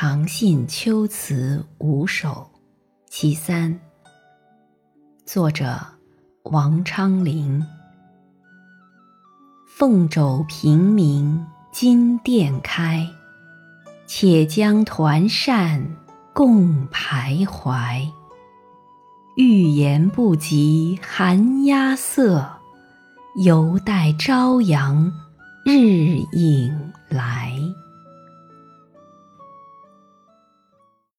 长信秋词五首·其三，作者王昌龄。凤肘平明金殿开，且将团扇共徘徊。欲言不及寒鸦色，犹待朝阳日影来。